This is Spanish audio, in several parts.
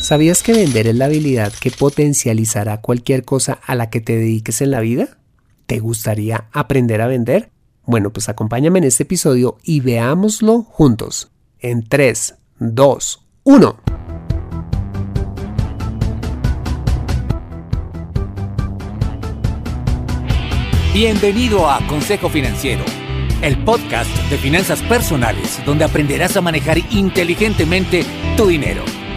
¿Sabías que vender es la habilidad que potencializará cualquier cosa a la que te dediques en la vida? ¿Te gustaría aprender a vender? Bueno, pues acompáñame en este episodio y veámoslo juntos. En 3, 2, 1. Bienvenido a Consejo Financiero, el podcast de finanzas personales donde aprenderás a manejar inteligentemente tu dinero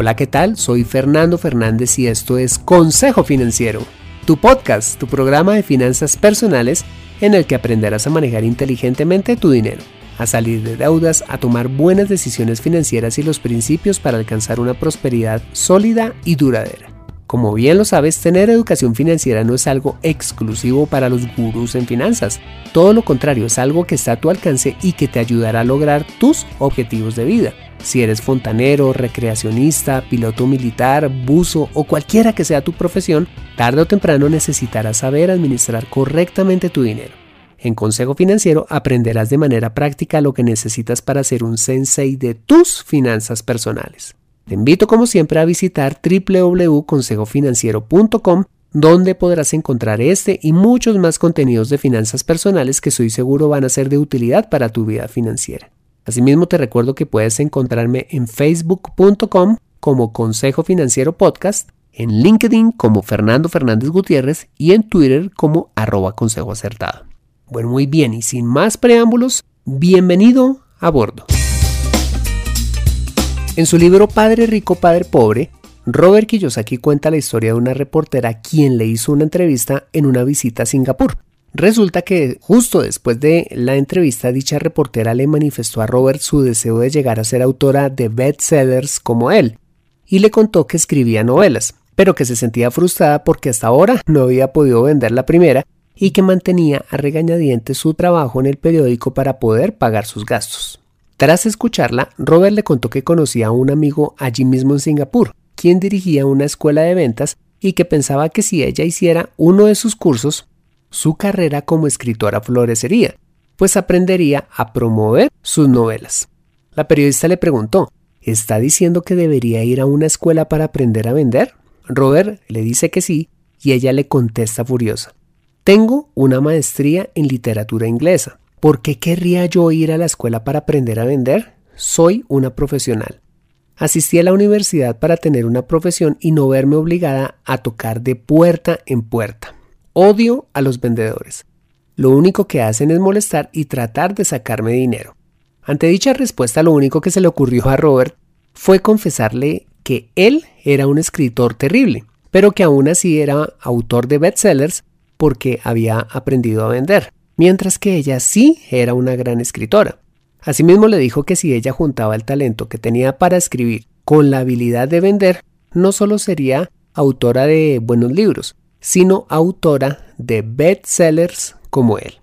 Hola, ¿qué tal? Soy Fernando Fernández y esto es Consejo Financiero, tu podcast, tu programa de finanzas personales en el que aprenderás a manejar inteligentemente tu dinero, a salir de deudas, a tomar buenas decisiones financieras y los principios para alcanzar una prosperidad sólida y duradera. Como bien lo sabes, tener educación financiera no es algo exclusivo para los gurús en finanzas. Todo lo contrario, es algo que está a tu alcance y que te ayudará a lograr tus objetivos de vida. Si eres fontanero, recreacionista, piloto militar, buzo o cualquiera que sea tu profesión, tarde o temprano necesitarás saber administrar correctamente tu dinero. En Consejo Financiero aprenderás de manera práctica lo que necesitas para ser un sensei de tus finanzas personales. Te invito como siempre a visitar www.consejofinanciero.com donde podrás encontrar este y muchos más contenidos de finanzas personales que soy seguro van a ser de utilidad para tu vida financiera. Asimismo te recuerdo que puedes encontrarme en facebook.com como Consejo Financiero Podcast, en LinkedIn como Fernando Fernández Gutiérrez y en Twitter como arroba consejo acertado. Bueno, muy bien, y sin más preámbulos, bienvenido a bordo. En su libro Padre Rico, Padre Pobre, Robert Kiyosaki cuenta la historia de una reportera quien le hizo una entrevista en una visita a Singapur. Resulta que justo después de la entrevista dicha reportera le manifestó a Robert su deseo de llegar a ser autora de bestsellers como él y le contó que escribía novelas, pero que se sentía frustrada porque hasta ahora no había podido vender la primera y que mantenía a regañadientes su trabajo en el periódico para poder pagar sus gastos. Tras escucharla, Robert le contó que conocía a un amigo allí mismo en Singapur, quien dirigía una escuela de ventas y que pensaba que si ella hiciera uno de sus cursos, su carrera como escritora florecería, pues aprendería a promover sus novelas. La periodista le preguntó, ¿está diciendo que debería ir a una escuela para aprender a vender? Robert le dice que sí y ella le contesta furiosa, tengo una maestría en literatura inglesa. ¿Por qué querría yo ir a la escuela para aprender a vender? Soy una profesional. Asistí a la universidad para tener una profesión y no verme obligada a tocar de puerta en puerta. Odio a los vendedores. Lo único que hacen es molestar y tratar de sacarme dinero. Ante dicha respuesta lo único que se le ocurrió a Robert fue confesarle que él era un escritor terrible, pero que aún así era autor de bestsellers porque había aprendido a vender mientras que ella sí era una gran escritora. Asimismo le dijo que si ella juntaba el talento que tenía para escribir con la habilidad de vender, no solo sería autora de buenos libros, sino autora de bestsellers como él.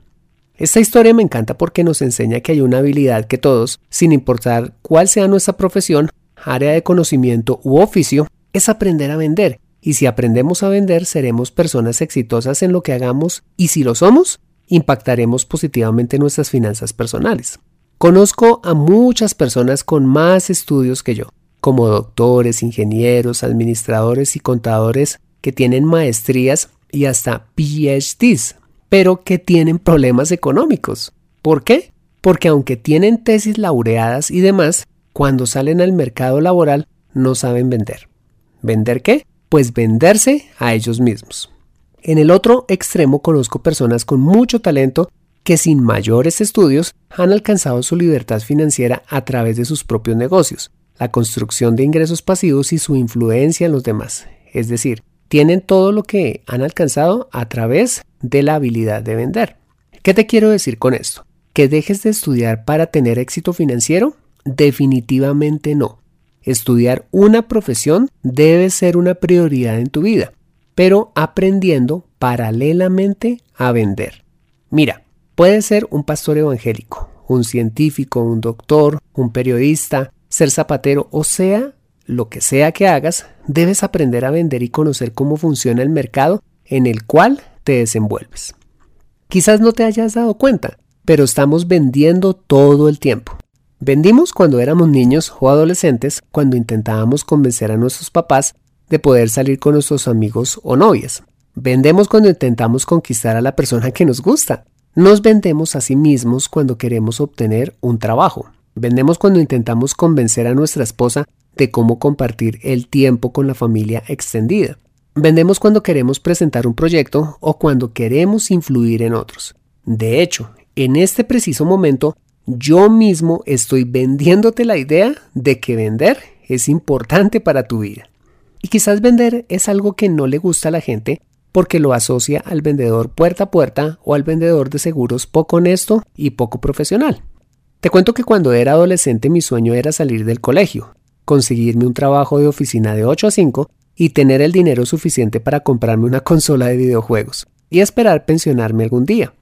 Esta historia me encanta porque nos enseña que hay una habilidad que todos, sin importar cuál sea nuestra profesión, área de conocimiento u oficio, es aprender a vender. Y si aprendemos a vender, seremos personas exitosas en lo que hagamos y si lo somos, impactaremos positivamente nuestras finanzas personales. Conozco a muchas personas con más estudios que yo, como doctores, ingenieros, administradores y contadores que tienen maestrías y hasta PhDs, pero que tienen problemas económicos. ¿Por qué? Porque aunque tienen tesis laureadas y demás, cuando salen al mercado laboral no saben vender. ¿Vender qué? Pues venderse a ellos mismos. En el otro extremo conozco personas con mucho talento que sin mayores estudios han alcanzado su libertad financiera a través de sus propios negocios, la construcción de ingresos pasivos y su influencia en los demás. Es decir, tienen todo lo que han alcanzado a través de la habilidad de vender. ¿Qué te quiero decir con esto? ¿Que dejes de estudiar para tener éxito financiero? Definitivamente no. estudiar una profesión debe ser una prioridad en tu vida, pero aprendiendo paralelamente a vender. Mira, puedes ser un pastor evangélico, un científico, un doctor, un periodista, ser zapatero o sea lo que sea que hagas, debes aprender a vender y conocer cómo funciona el mercado en el cual te desenvuelves. Quizás no te hayas dado cuenta, pero estamos vendiendo todo el tiempo. Vendimos cuando éramos niños o adolescentes, cuando intentábamos convencer a nuestros papás de poder salir con nuestros amigos o novias. Vendemos cuando intentamos conquistar a la persona que nos gusta. Nos vendemos a sí mismos cuando queremos obtener un trabajo. Vendemos cuando intentamos convencer a nuestra esposa de cómo compartir el tiempo con la familia extendida. Vendemos cuando queremos presentar un proyecto o cuando queremos influir en otros. De hecho, en este preciso momento, yo mismo estoy vendiéndote la idea de que vender es importante para tu vida. Y quizás vender es algo que no le gusta a la gente porque lo asocia al vendedor puerta a puerta o al vendedor de seguros poco honesto y poco profesional. Te cuento que cuando era adolescente mi sueño era salir del colegio, conseguirme un trabajo de oficina de 8 a 5 y tener el dinero suficiente para comprarme una consola de videojuegos y esperar pensionarme algún día.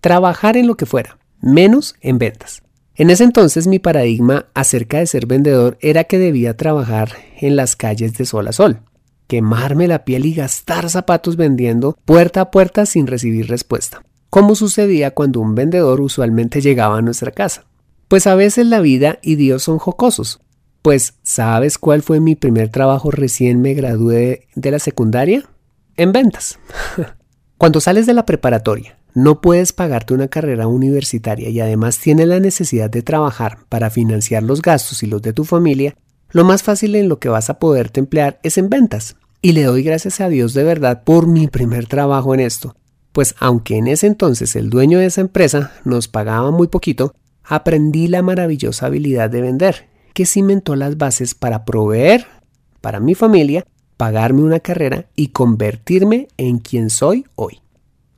Trabajar en lo que fuera, menos en ventas. En ese entonces mi paradigma acerca de ser vendedor era que debía trabajar en las calles de sol a sol, quemarme la piel y gastar zapatos vendiendo puerta a puerta sin recibir respuesta, como sucedía cuando un vendedor usualmente llegaba a nuestra casa. Pues a veces la vida y Dios son jocosos, pues, ¿sabes cuál fue mi primer trabajo recién me gradué de la secundaria? En ventas. Cuando sales de la preparatoria, no puedes pagarte una carrera universitaria y además tienes la necesidad de trabajar para financiar los gastos y los de tu familia, lo más fácil en lo que vas a poderte emplear es en ventas. Y le doy gracias a Dios de verdad por mi primer trabajo en esto, pues aunque en ese entonces el dueño de esa empresa nos pagaba muy poquito, aprendí la maravillosa habilidad de vender que cimentó las bases para proveer para mi familia, pagarme una carrera y convertirme en quien soy hoy.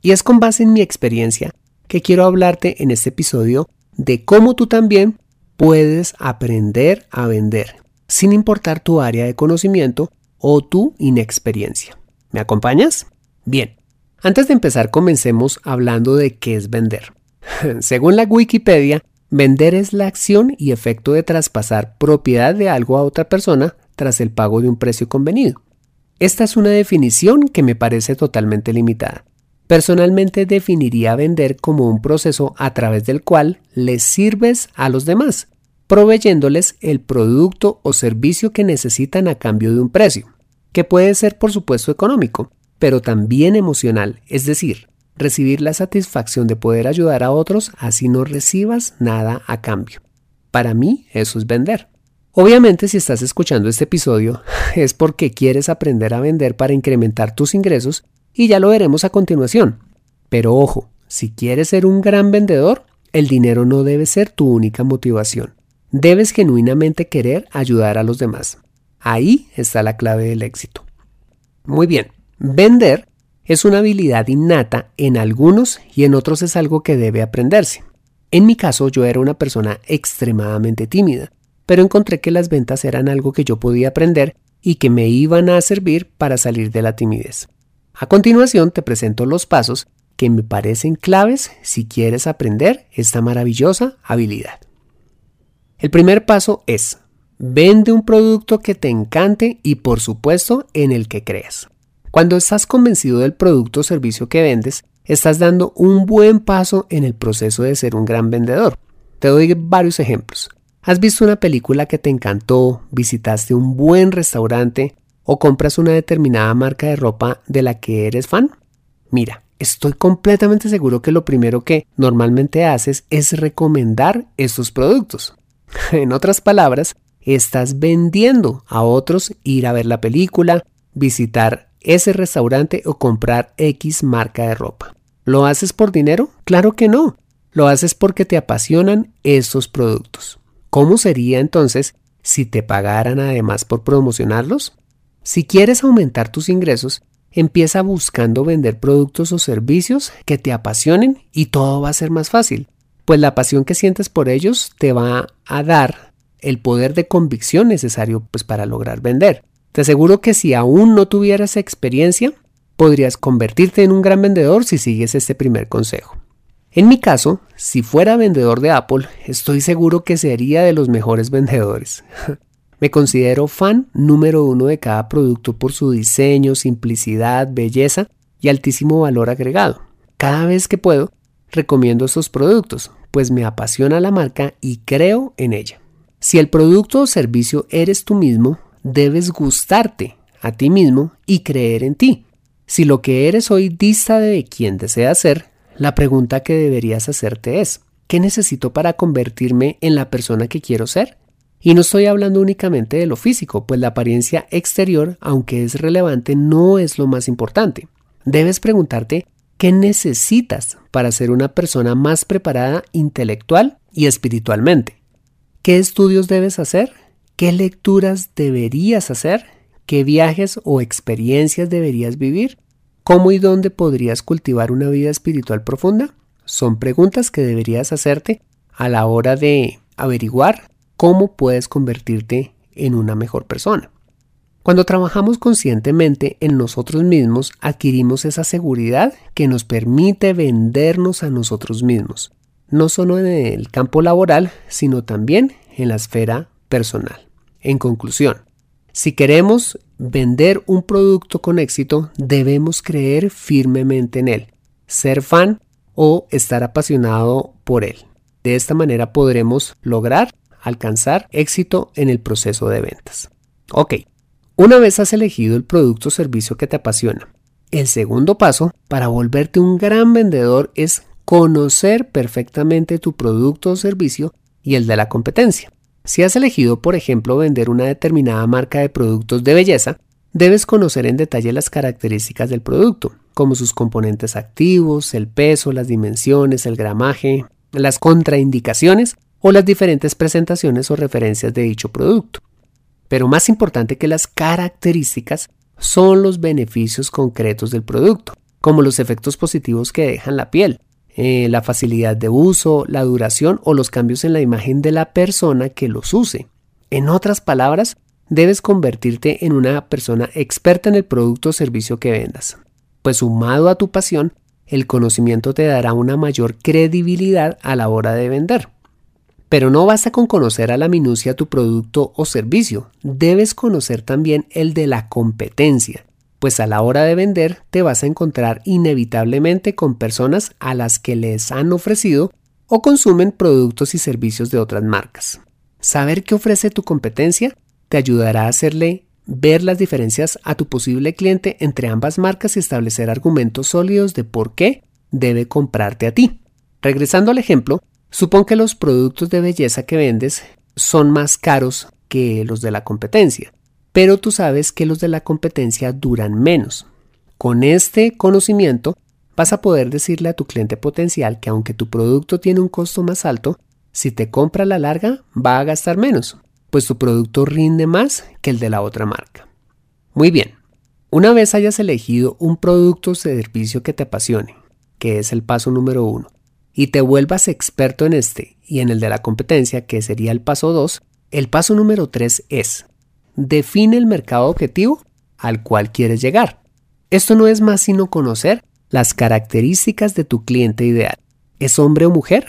Y es con base en mi experiencia que quiero hablarte en este episodio de cómo tú también puedes aprender a vender, sin importar tu área de conocimiento o tu inexperiencia. ¿Me acompañas? Bien, antes de empezar comencemos hablando de qué es vender. Según la Wikipedia, Vender es la acción y efecto de traspasar propiedad de algo a otra persona tras el pago de un precio convenido. Esta es una definición que me parece totalmente limitada. Personalmente definiría vender como un proceso a través del cual les sirves a los demás, proveyéndoles el producto o servicio que necesitan a cambio de un precio, que puede ser por supuesto económico, pero también emocional, es decir, recibir la satisfacción de poder ayudar a otros así no recibas nada a cambio. Para mí eso es vender. Obviamente si estás escuchando este episodio es porque quieres aprender a vender para incrementar tus ingresos y ya lo veremos a continuación. Pero ojo, si quieres ser un gran vendedor, el dinero no debe ser tu única motivación. Debes genuinamente querer ayudar a los demás. Ahí está la clave del éxito. Muy bien, vender es una habilidad innata en algunos y en otros es algo que debe aprenderse. En mi caso yo era una persona extremadamente tímida, pero encontré que las ventas eran algo que yo podía aprender y que me iban a servir para salir de la timidez. A continuación te presento los pasos que me parecen claves si quieres aprender esta maravillosa habilidad. El primer paso es, vende un producto que te encante y por supuesto en el que creas. Cuando estás convencido del producto o servicio que vendes, estás dando un buen paso en el proceso de ser un gran vendedor. Te doy varios ejemplos. ¿Has visto una película que te encantó, visitaste un buen restaurante o compras una determinada marca de ropa de la que eres fan? Mira, estoy completamente seguro que lo primero que normalmente haces es recomendar estos productos. En otras palabras, estás vendiendo a otros ir a ver la película, visitar ese restaurante o comprar X marca de ropa. ¿Lo haces por dinero? Claro que no. Lo haces porque te apasionan esos productos. ¿Cómo sería entonces si te pagaran además por promocionarlos? Si quieres aumentar tus ingresos, empieza buscando vender productos o servicios que te apasionen y todo va a ser más fácil, pues la pasión que sientes por ellos te va a dar el poder de convicción necesario pues, para lograr vender. Te aseguro que si aún no tuvieras experiencia, podrías convertirte en un gran vendedor si sigues este primer consejo. En mi caso, si fuera vendedor de Apple, estoy seguro que sería de los mejores vendedores. Me considero fan número uno de cada producto por su diseño, simplicidad, belleza y altísimo valor agregado. Cada vez que puedo, recomiendo estos productos, pues me apasiona la marca y creo en ella. Si el producto o servicio eres tú mismo, debes gustarte a ti mismo y creer en ti. Si lo que eres hoy dista de quien deseas ser, la pregunta que deberías hacerte es, ¿qué necesito para convertirme en la persona que quiero ser? Y no estoy hablando únicamente de lo físico, pues la apariencia exterior, aunque es relevante, no es lo más importante. Debes preguntarte qué necesitas para ser una persona más preparada intelectual y espiritualmente. ¿Qué estudios debes hacer? ¿Qué lecturas deberías hacer? ¿Qué viajes o experiencias deberías vivir? ¿Cómo y dónde podrías cultivar una vida espiritual profunda? Son preguntas que deberías hacerte a la hora de averiguar cómo puedes convertirte en una mejor persona. Cuando trabajamos conscientemente en nosotros mismos, adquirimos esa seguridad que nos permite vendernos a nosotros mismos, no solo en el campo laboral, sino también en la esfera personal. En conclusión, si queremos vender un producto con éxito, debemos creer firmemente en él, ser fan o estar apasionado por él. De esta manera podremos lograr alcanzar éxito en el proceso de ventas. Ok, una vez has elegido el producto o servicio que te apasiona, el segundo paso para volverte un gran vendedor es conocer perfectamente tu producto o servicio y el de la competencia. Si has elegido, por ejemplo, vender una determinada marca de productos de belleza, debes conocer en detalle las características del producto, como sus componentes activos, el peso, las dimensiones, el gramaje, las contraindicaciones o las diferentes presentaciones o referencias de dicho producto. Pero más importante que las características son los beneficios concretos del producto, como los efectos positivos que dejan la piel, eh, la facilidad de uso, la duración o los cambios en la imagen de la persona que los use. En otras palabras, debes convertirte en una persona experta en el producto o servicio que vendas, pues sumado a tu pasión, el conocimiento te dará una mayor credibilidad a la hora de vender. Pero no basta con conocer a la minucia tu producto o servicio, debes conocer también el de la competencia, pues a la hora de vender te vas a encontrar inevitablemente con personas a las que les han ofrecido o consumen productos y servicios de otras marcas. Saber qué ofrece tu competencia te ayudará a hacerle ver las diferencias a tu posible cliente entre ambas marcas y establecer argumentos sólidos de por qué debe comprarte a ti. Regresando al ejemplo, Supón que los productos de belleza que vendes son más caros que los de la competencia, pero tú sabes que los de la competencia duran menos. Con este conocimiento vas a poder decirle a tu cliente potencial que aunque tu producto tiene un costo más alto, si te compra a la larga va a gastar menos, pues tu producto rinde más que el de la otra marca. Muy bien, una vez hayas elegido un producto o servicio que te apasione, que es el paso número uno, y te vuelvas experto en este y en el de la competencia, que sería el paso 2, el paso número 3 es define el mercado objetivo al cual quieres llegar. Esto no es más sino conocer las características de tu cliente ideal. ¿Es hombre o mujer?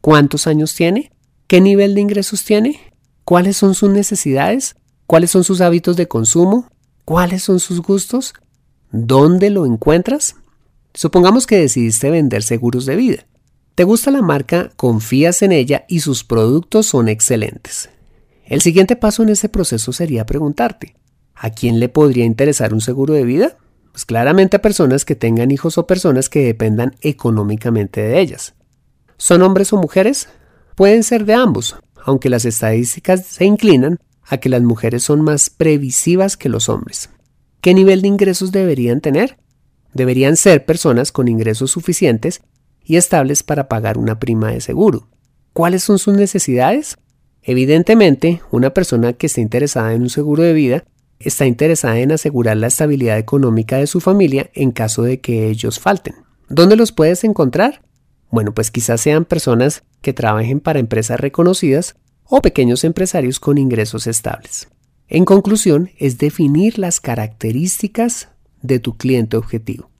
¿Cuántos años tiene? ¿Qué nivel de ingresos tiene? ¿Cuáles son sus necesidades? ¿Cuáles son sus hábitos de consumo? ¿Cuáles son sus gustos? ¿Dónde lo encuentras? Supongamos que decidiste vender seguros de vida. Te gusta la marca, confías en ella y sus productos son excelentes. El siguiente paso en ese proceso sería preguntarte, ¿a quién le podría interesar un seguro de vida? Pues claramente a personas que tengan hijos o personas que dependan económicamente de ellas. ¿Son hombres o mujeres? Pueden ser de ambos, aunque las estadísticas se inclinan a que las mujeres son más previsivas que los hombres. ¿Qué nivel de ingresos deberían tener? Deberían ser personas con ingresos suficientes y estables para pagar una prima de seguro. ¿Cuáles son sus necesidades? Evidentemente, una persona que esté interesada en un seguro de vida está interesada en asegurar la estabilidad económica de su familia en caso de que ellos falten. ¿Dónde los puedes encontrar? Bueno, pues quizás sean personas que trabajen para empresas reconocidas o pequeños empresarios con ingresos estables. En conclusión, es definir las características de tu cliente objetivo.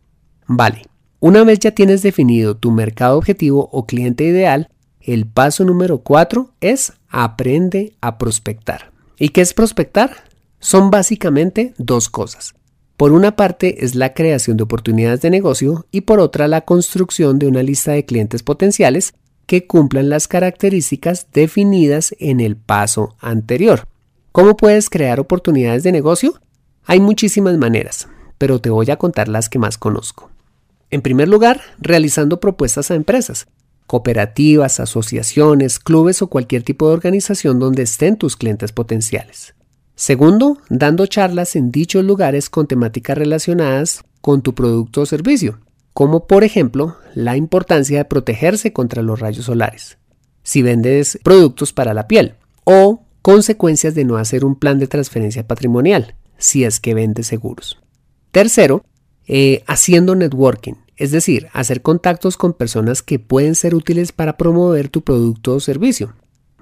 Vale, una vez ya tienes definido tu mercado objetivo o cliente ideal, el paso número 4 es aprende a prospectar. ¿Y qué es prospectar? Son básicamente dos cosas. Por una parte es la creación de oportunidades de negocio y por otra la construcción de una lista de clientes potenciales que cumplan las características definidas en el paso anterior. ¿Cómo puedes crear oportunidades de negocio? Hay muchísimas maneras, pero te voy a contar las que más conozco. En primer lugar, realizando propuestas a empresas, cooperativas, asociaciones, clubes o cualquier tipo de organización donde estén tus clientes potenciales. Segundo, dando charlas en dichos lugares con temáticas relacionadas con tu producto o servicio, como por ejemplo la importancia de protegerse contra los rayos solares, si vendes productos para la piel, o consecuencias de no hacer un plan de transferencia patrimonial, si es que vendes seguros. Tercero, eh, haciendo networking, es decir, hacer contactos con personas que pueden ser útiles para promover tu producto o servicio,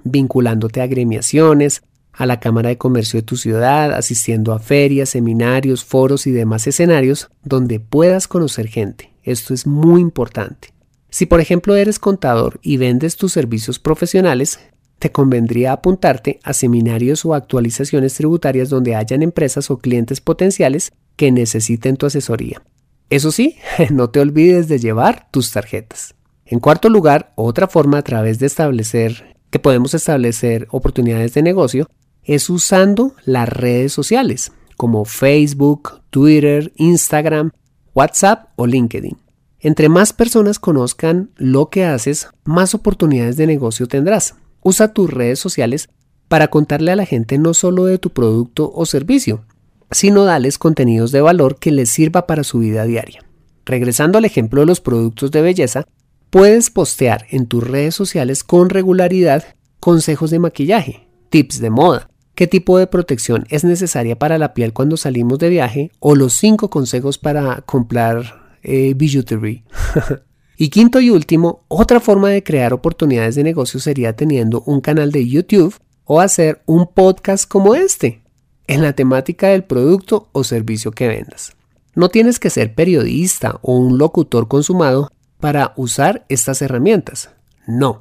vinculándote a agremiaciones, a la Cámara de Comercio de tu ciudad, asistiendo a ferias, seminarios, foros y demás escenarios donde puedas conocer gente. Esto es muy importante. Si por ejemplo eres contador y vendes tus servicios profesionales, te convendría apuntarte a seminarios o actualizaciones tributarias donde hayan empresas o clientes potenciales que necesiten tu asesoría. Eso sí, no te olvides de llevar tus tarjetas. En cuarto lugar, otra forma a través de establecer que podemos establecer oportunidades de negocio es usando las redes sociales como Facebook, Twitter, Instagram, WhatsApp o LinkedIn. Entre más personas conozcan lo que haces, más oportunidades de negocio tendrás. Usa tus redes sociales para contarle a la gente no solo de tu producto o servicio, sino darles contenidos de valor que les sirva para su vida diaria. Regresando al ejemplo de los productos de belleza, puedes postear en tus redes sociales con regularidad consejos de maquillaje, tips de moda, qué tipo de protección es necesaria para la piel cuando salimos de viaje o los 5 consejos para comprar eh, y quinto y último, otra forma de crear oportunidades de negocio sería teniendo un canal de YouTube o hacer un podcast como este, en la temática del producto o servicio que vendas. No tienes que ser periodista o un locutor consumado para usar estas herramientas. No.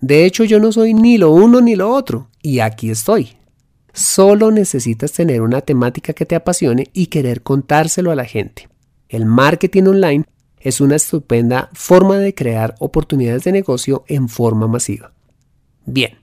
De hecho, yo no soy ni lo uno ni lo otro, y aquí estoy. Solo necesitas tener una temática que te apasione y querer contárselo a la gente. El marketing online es una estupenda forma de crear oportunidades de negocio en forma masiva. Bien,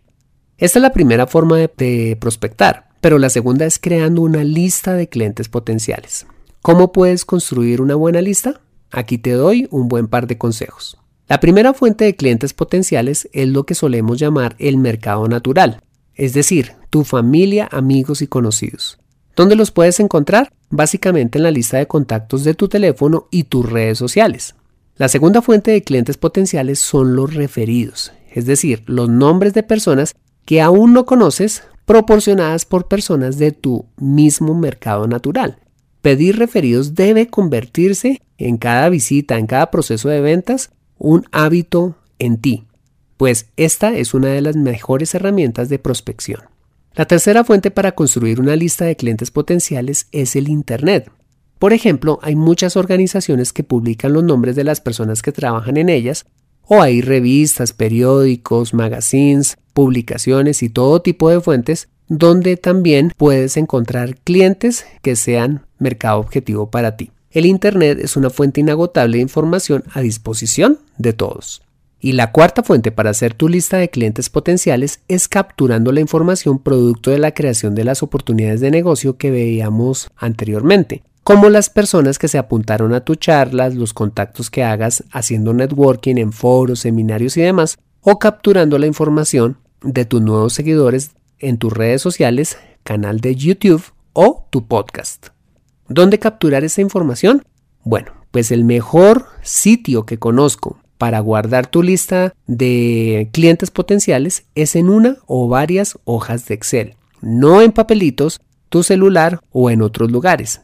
esta es la primera forma de, prospectar, pero la segunda es creando una lista de clientes potenciales. ¿Cómo puedes construir una buena lista? Aquí te doy un buen par de consejos. La primera fuente de clientes potenciales es lo que solemos llamar el mercado natural, es decir, tu familia, amigos y conocidos. ¿Dónde los puedes encontrar? Básicamente en la lista de contactos de tu teléfono y tus redes sociales. La segunda fuente de clientes potenciales son los referidos, es decir, los nombres de personas que aún no conoces proporcionadas por personas de tu mismo mercado natural. Pedir referidos debe convertirse en cada visita, en cada proceso de ventas, un hábito en ti, pues esta es una de las mejores herramientas de prospección. La tercera fuente para construir una lista de clientes potenciales es el Internet. Por ejemplo, hay muchas organizaciones que publican los nombres de las personas que trabajan en ellas, o hay revistas, periódicos, magazines, publicaciones y todo tipo de fuentes donde también puedes encontrar clientes que sean mercado objetivo para ti. El Internet es una fuente inagotable de información a disposición de todos. Y la cuarta fuente para hacer tu lista de clientes potenciales es capturando la información producto de la creación de las oportunidades de negocio que veíamos anteriormente, como las personas que se apuntaron a tus charlas, los contactos que hagas haciendo networking en foros, seminarios y demás, o capturando la información de tus nuevos seguidores en tus redes sociales, canal de YouTube o tu podcast. ¿Dónde capturar esa información? Bueno, pues el mejor sitio que conozco para guardar tu lista de clientes potenciales es en una o varias hojas de Excel, no en papelitos, tu celular o en otros lugares.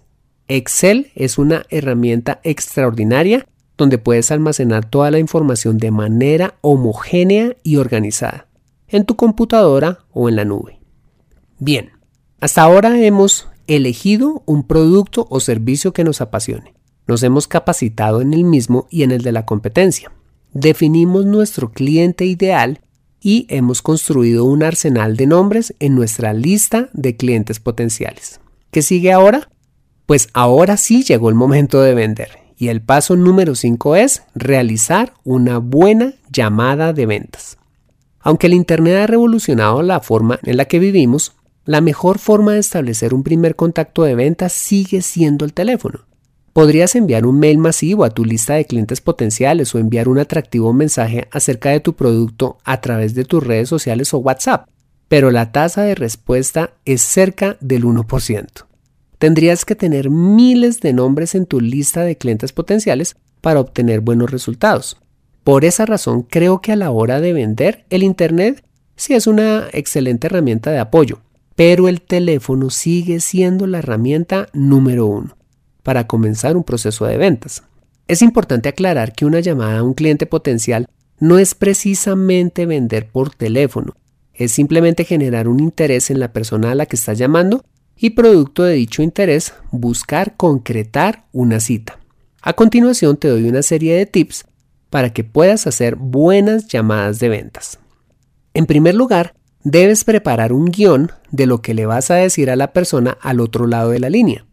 Excel es una herramienta extraordinaria donde puedes almacenar toda la información de manera homogénea y organizada. en tu computadora o en la nube. Bien, hasta ahora hemos elegido un producto o servicio que nos apasione. Nos hemos capacitado en el mismo y en el de la competencia. Definimos nuestro cliente ideal y hemos construido un arsenal de nombres en nuestra lista de clientes potenciales. ¿Qué sigue ahora? Pues ahora sí llegó el momento de vender y el paso número 5 es realizar una buena llamada de ventas. Aunque el Internet ha revolucionado la forma en la que vivimos, la mejor forma de establecer un primer contacto de ventas sigue siendo el teléfono. Podrías enviar un mail masivo a tu lista de clientes potenciales o enviar un atractivo mensaje acerca de tu producto a través de tus redes sociales o WhatsApp, pero la tasa de respuesta es cerca del 1%. Tendrías que tener miles de nombres en tu lista de clientes potenciales para obtener buenos resultados. Por esa razón creo que a la hora de vender el Internet sí es una excelente herramienta de apoyo, pero el teléfono sigue siendo la herramienta número uno para comenzar un proceso de ventas. Es importante aclarar que una llamada a un cliente potencial no es precisamente vender por teléfono, es simplemente generar un interés en la persona a la que estás llamando y producto de dicho interés buscar concretar una cita. A continuación te doy una serie de tips para que puedas hacer buenas llamadas de ventas. En primer lugar, debes preparar un guion de lo que le vas a decir a la persona al otro lado de la línea.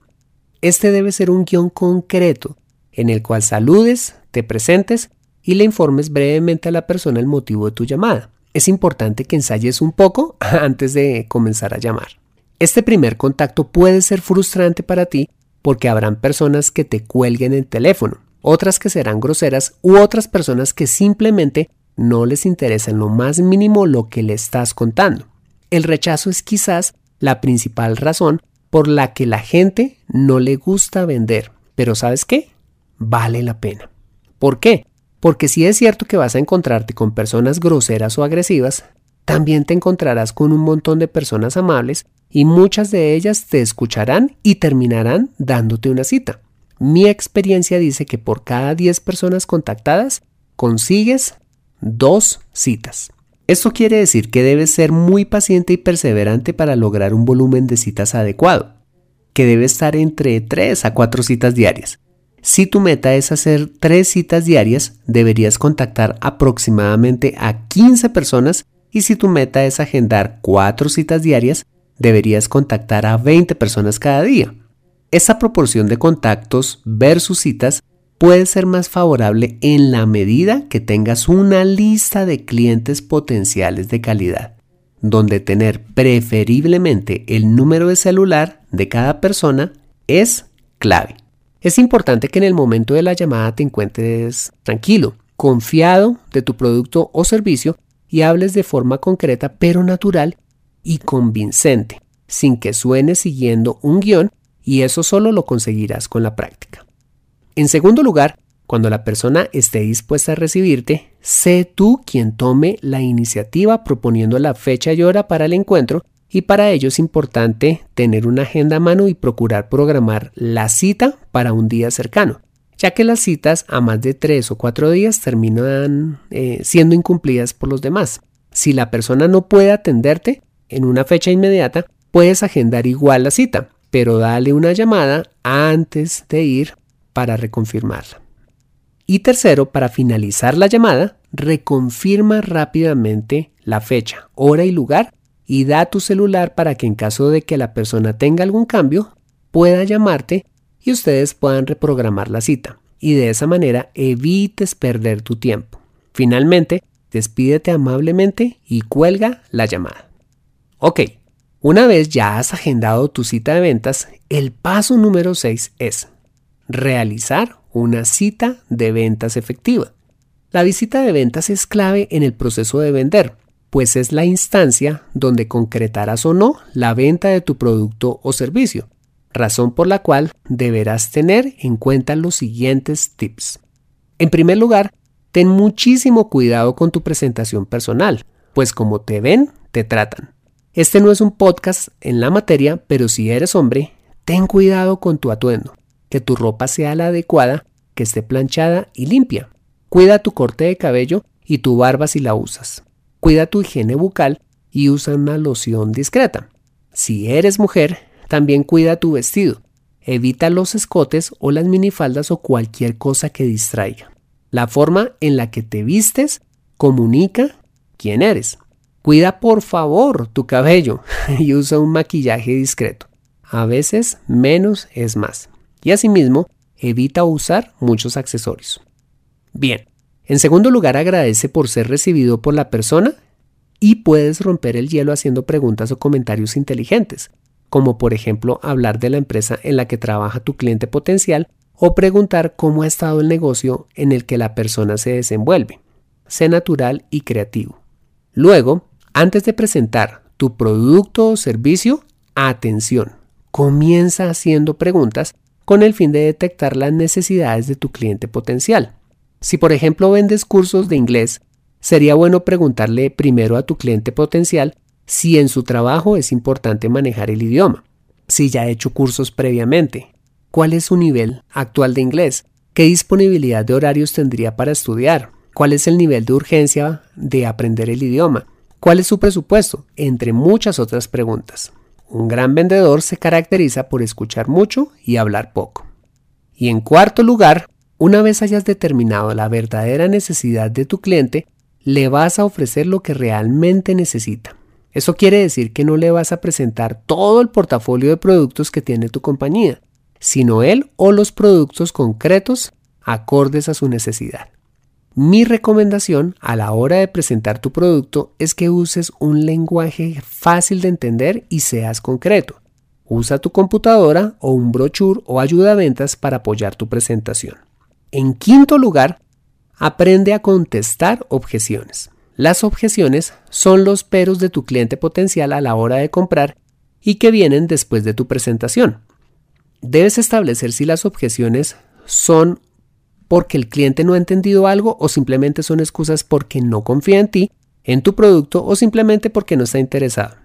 Este debe ser un guion concreto en el cual saludes, te presentes y le informes brevemente a la persona el motivo de tu llamada. Es importante que ensayes un poco antes de comenzar a llamar. Este primer contacto puede ser frustrante para ti porque habrán personas que te cuelguen el teléfono, otras que serán groseras u otras personas que simplemente no les interesa en lo más mínimo lo que le estás contando. El rechazo es quizás la principal razón por la que la gente no le gusta vender. Pero ¿sabes qué? Vale la pena. ¿Por qué? Porque si es cierto que vas a encontrarte con personas groseras o agresivas, también te encontrarás con un montón de personas amables y muchas de ellas te escucharán y terminarán dándote una cita. Mi experiencia dice que por cada 10 personas contactadas consigues dos citas. Esto quiere decir que debes ser muy paciente y perseverante para lograr un volumen de citas adecuado, que debe estar entre 3 a 4 citas diarias. Si tu meta es hacer 3 citas diarias, deberías contactar aproximadamente a 15 personas y si tu meta es agendar 4 citas diarias, deberías contactar a 20 personas cada día. Esa proporción de contactos versus citas puede ser más favorable en la medida que tengas una lista de clientes potenciales de calidad, donde tener preferiblemente el número de celular de cada persona es clave. Es importante que en el momento de la llamada te encuentres tranquilo, confiado de tu producto o servicio y hables de forma concreta pero natural y convincente, sin que suene siguiendo un guion y eso solo lo conseguirás con la práctica. En segundo lugar, cuando la persona esté dispuesta a recibirte, sé tú quien tome la iniciativa proponiendo la fecha y hora para el encuentro y para ello es importante tener una agenda a mano y procurar programar la cita para un día cercano, ya que las citas a más de tres o cuatro días terminan eh, siendo incumplidas por los demás. Si la persona no puede atenderte en una fecha inmediata, puedes agendar igual la cita, pero dale una llamada antes de ir para reconfirmarla. Y tercero, para finalizar la llamada, reconfirma rápidamente la fecha, hora y lugar y da tu celular para que en caso de que la persona tenga algún cambio, pueda llamarte y ustedes puedan reprogramar la cita. Y de esa manera evites perder tu tiempo. Finalmente, despídete amablemente y cuelga la llamada. Ok, una vez ya has agendado tu cita de ventas, el paso número 6 es realizar una cita de ventas efectiva. La visita de ventas es clave en el proceso de vender, pues es la instancia donde concretarás o no la venta de tu producto o servicio, razón por la cual deberás tener en cuenta los siguientes tips. En primer lugar, ten muchísimo cuidado con tu presentación personal, pues como te ven, te tratan. Este no es un podcast en la materia, pero si eres hombre, ten cuidado con tu atuendo que tu ropa sea la adecuada, que esté planchada y limpia. Cuida tu corte de cabello y tu barba si la usas. cuida tu higiene bucal y usa una loción discreta. Si eres mujer, también cuida tu vestido. Evita los escotes o las minifaldas o cualquier cosa que distraiga. La forma en la que te vistes comunica quién eres. Cuida por favor tu cabello y usa un maquillaje discreto. A veces menos es más. Y asimismo, evita usar muchos accesorios. Bien, en segundo lugar agradece por ser recibido por la persona y puedes romper el hielo haciendo preguntas o comentarios inteligentes, como por ejemplo hablar de la empresa en la que trabaja tu cliente potencial o preguntar cómo ha estado el negocio en el que la persona se desenvuelve. Sé natural y creativo. Luego, antes de presentar tu producto o servicio, atención. Comienza haciendo preguntas con el fin de detectar las necesidades de tu cliente potencial. Si por ejemplo vendes cursos de inglés, sería bueno preguntarle primero a tu cliente potencial si en su trabajo es importante manejar el idioma, si ya ha hecho cursos previamente, cuál es su nivel actual de inglés, qué disponibilidad de horarios tendría para estudiar, cuál es el nivel de urgencia de aprender el idioma, cuál es su presupuesto, entre muchas otras preguntas. Un gran vendedor se caracteriza por escuchar mucho y hablar poco. Y en cuarto lugar, una vez hayas determinado la verdadera necesidad de tu cliente, le vas a ofrecer lo que realmente necesita. Eso quiere decir que no le vas a presentar todo el portafolio de productos que tiene tu compañía, sino él o los productos concretos acordes a su necesidad. Mi recomendación a la hora de presentar tu producto es que uses un lenguaje fácil de entender y seas concreto. Usa tu computadora o un brochure o ayuda a ventas para apoyar tu presentación. En quinto lugar, aprende a contestar objeciones. Las objeciones son los peros de tu cliente potencial a la hora de comprar y que vienen después de tu presentación. Debes establecer si las objeciones son porque el cliente no ha entendido algo o simplemente son excusas porque no confía en ti, en tu producto o simplemente porque no está interesado.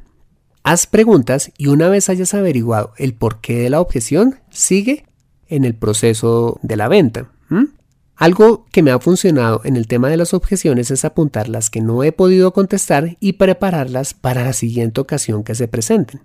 Haz preguntas y una vez hayas averiguado el porqué de la objeción, sigue en el proceso de la venta. Algo que me ha funcionado en el tema de las objeciones es apuntar las que no he podido contestar y prepararlas para la siguiente ocasión que se presenten.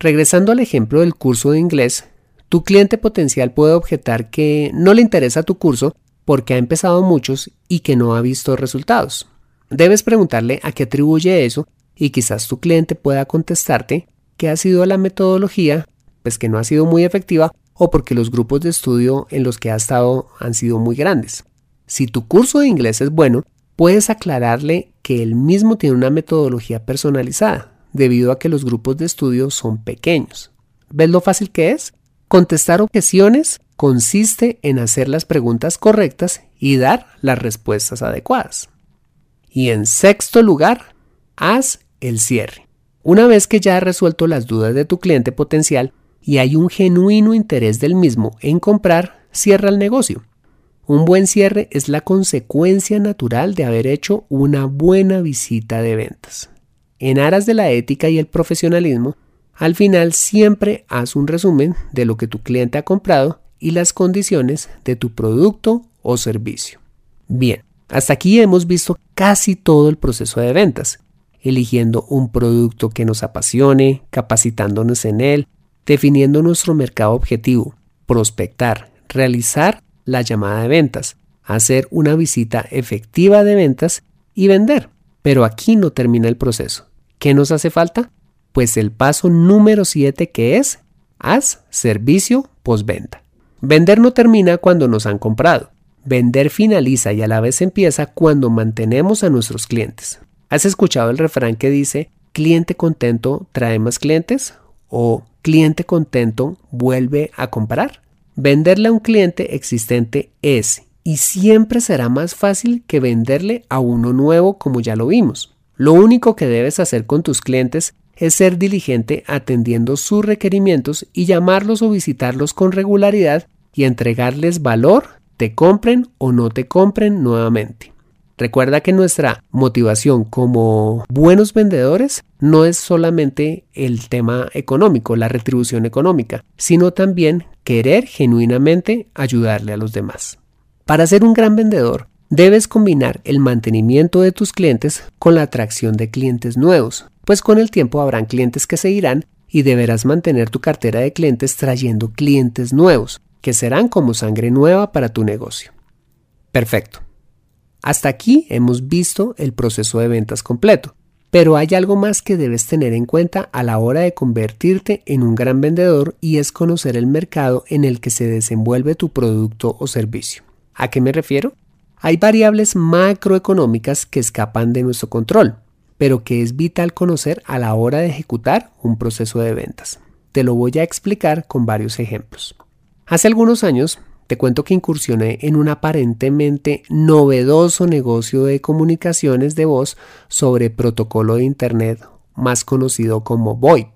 Regresando al ejemplo del curso de inglés, tu cliente potencial puede objetar que no le interesa tu curso porque ha empezado muchos y que no ha visto resultados. Debes preguntarle a qué atribuye eso y quizás tu cliente pueda contestarte que ha sido la metodología, pues que no ha sido muy efectiva o porque los grupos de estudio en los que ha estado han sido muy grandes. Si tu curso de inglés es bueno, puedes aclararle que él mismo tiene una metodología personalizada, debido a que los grupos de estudio son pequeños. ¿Ves lo fácil que es? Contestar objeciones consiste en hacer las preguntas correctas y dar las respuestas adecuadas. Y en sexto lugar, haz el cierre. Una vez que ya has resuelto las dudas de tu cliente potencial y hay un genuino interés del mismo en comprar, cierra el negocio. Un buen cierre es la consecuencia natural de haber hecho una buena visita de ventas. En aras de la ética y el profesionalismo, al final siempre haz un resumen de lo que tu cliente ha comprado y las condiciones de tu producto o servicio. Bien, hasta aquí hemos visto casi todo el proceso de ventas, eligiendo un producto que nos apasione, capacitándonos en él, definiendo nuestro mercado objetivo, prospectar, realizar la llamada de ventas, hacer una visita efectiva de ventas y vender. Pero aquí no termina el proceso. ¿Qué nos hace falta? Pues el paso número 7 que es haz servicio postventa. Vender no termina cuando nos han comprado. Vender finaliza y a la vez empieza cuando mantenemos a nuestros clientes. ¿Has escuchado el refrán que dice cliente contento trae más clientes? ¿O cliente contento vuelve a comprar? Venderle a un cliente existente es y siempre será más fácil que venderle a uno nuevo como ya lo vimos. Lo único que debes hacer con tus clientes es ser diligente atendiendo sus requerimientos y llamarlos o visitarlos con regularidad y entregarles valor, te compren o no te compren nuevamente. Recuerda que nuestra motivación como buenos vendedores no es solamente el tema económico, la retribución económica, sino también querer genuinamente ayudarle a los demás. Para ser un gran vendedor, debes combinar el mantenimiento de tus clientes con la atracción de clientes nuevos, pues con el tiempo habrán clientes que se irán y deberás mantener tu cartera de clientes trayendo clientes nuevos, que serán como sangre nueva para tu negocio. Perfecto. Hasta aquí hemos visto el proceso de ventas completo, pero hay algo más que debes tener en cuenta a la hora de convertirte en un gran vendedor y es conocer el mercado en el que se desenvuelve tu producto o servicio. ¿A qué me refiero? Hay variables macroeconómicas que escapan de nuestro control, pero que es vital conocer a la hora de ejecutar un proceso de ventas. Te lo voy a explicar con varios ejemplos. Hace algunos años te cuento que incursioné en un aparentemente novedoso negocio de comunicaciones de voz sobre protocolo de Internet, más conocido como VoIP.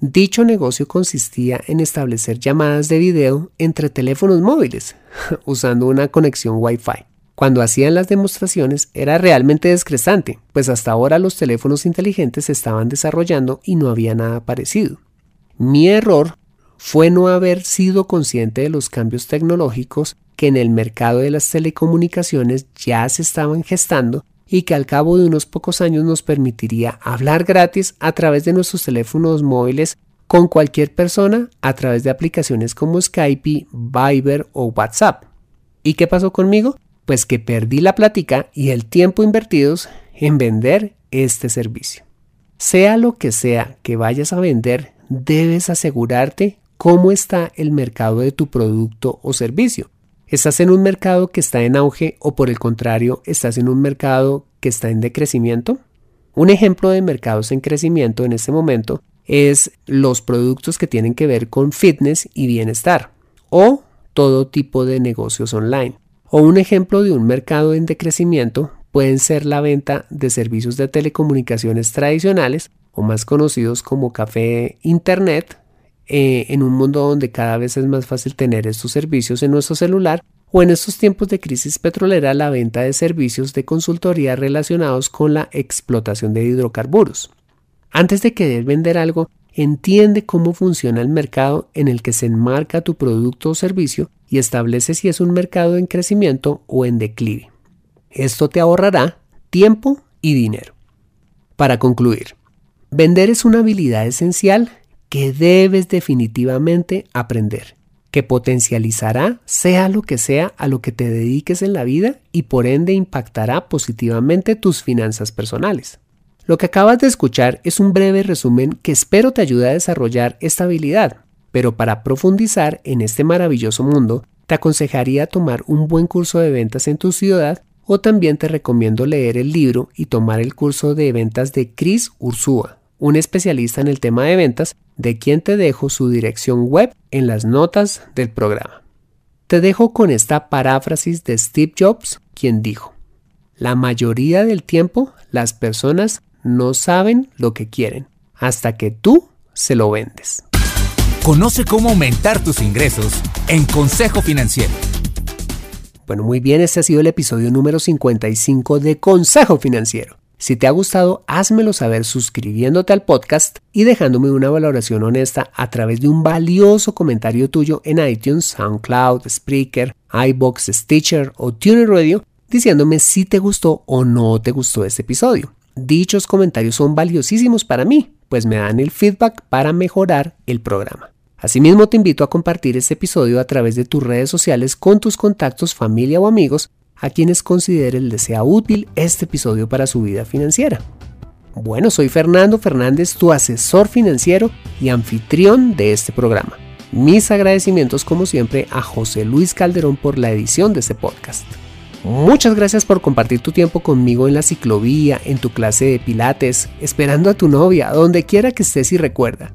Dicho negocio consistía en establecer llamadas de video entre teléfonos móviles, usando una conexión Wi-Fi. Cuando hacían las demostraciones era realmente descresante, pues hasta ahora los teléfonos inteligentes se estaban desarrollando y no había nada parecido. Mi error fue no haber sido consciente de los cambios tecnológicos que en el mercado de las telecomunicaciones ya se estaban gestando y que al cabo de unos pocos años nos permitiría hablar gratis a través de nuestros teléfonos móviles con cualquier persona a través de aplicaciones como Skype, Viber o WhatsApp. ¿Y qué pasó conmigo? Pues que perdí la plática y el tiempo invertidos en vender este servicio. Sea lo que sea que vayas a vender, debes asegurarte cómo está el mercado de tu producto o servicio. ¿Estás en un mercado que está en auge o por el contrario estás en un mercado que está en decrecimiento? Un ejemplo de mercados en crecimiento en este momento es los productos que tienen que ver con fitness y bienestar o todo tipo de negocios online. O un ejemplo de un mercado en decrecimiento pueden ser la venta de servicios de telecomunicaciones tradicionales o más conocidos como café internet eh, en un mundo donde cada vez es más fácil tener estos servicios en nuestro celular o en estos tiempos de crisis petrolera la venta de servicios de consultoría relacionados con la explotación de hidrocarburos. Antes de querer vender algo, entiende cómo funciona el mercado en el que se enmarca tu producto o servicio y establece si es un mercado en crecimiento o en declive. Esto te ahorrará tiempo y dinero. Para concluir, vender es una habilidad esencial que debes definitivamente aprender, que potencializará sea lo que sea a lo que te dediques en la vida y por ende impactará positivamente tus finanzas personales. Lo que acabas de escuchar es un breve resumen que espero te ayude a desarrollar esta habilidad, pero para profundizar en este maravilloso mundo, te aconsejaría tomar un buen curso de ventas en tu ciudad o también te recomiendo leer el libro y tomar el curso de ventas de Chris Ursúa, un especialista en el tema de ventas, de quien te dejo su dirección web en las notas del programa. Te dejo con esta paráfrasis de Steve Jobs, quien dijo, la mayoría del tiempo las personas no saben lo que quieren hasta que tú se lo vendes. Conoce cómo aumentar tus ingresos en Consejo Financiero. Bueno, muy bien, este ha sido el episodio número 55 de Consejo Financiero. Si te ha gustado, házmelo saber suscribiéndote al podcast y dejándome una valoración honesta a través de un valioso comentario tuyo en iTunes, SoundCloud, Spreaker, iBox, Stitcher o TuneIn Radio, diciéndome si te gustó o no te gustó este episodio. Dichos comentarios son valiosísimos para mí, pues me dan el feedback para mejorar el programa. Asimismo, te invito a compartir este episodio a través de tus redes sociales con tus contactos, familia o amigos a quienes consideres les sea útil este episodio para su vida financiera. Bueno, soy Fernando Fernández, tu asesor financiero y anfitrión de este programa. Mis agradecimientos como siempre a José Luis Calderón por la edición de este podcast. Muchas gracias por compartir tu tiempo conmigo en la ciclovía, en tu clase de pilates, esperando a tu novia, donde quiera que estés y recuerda.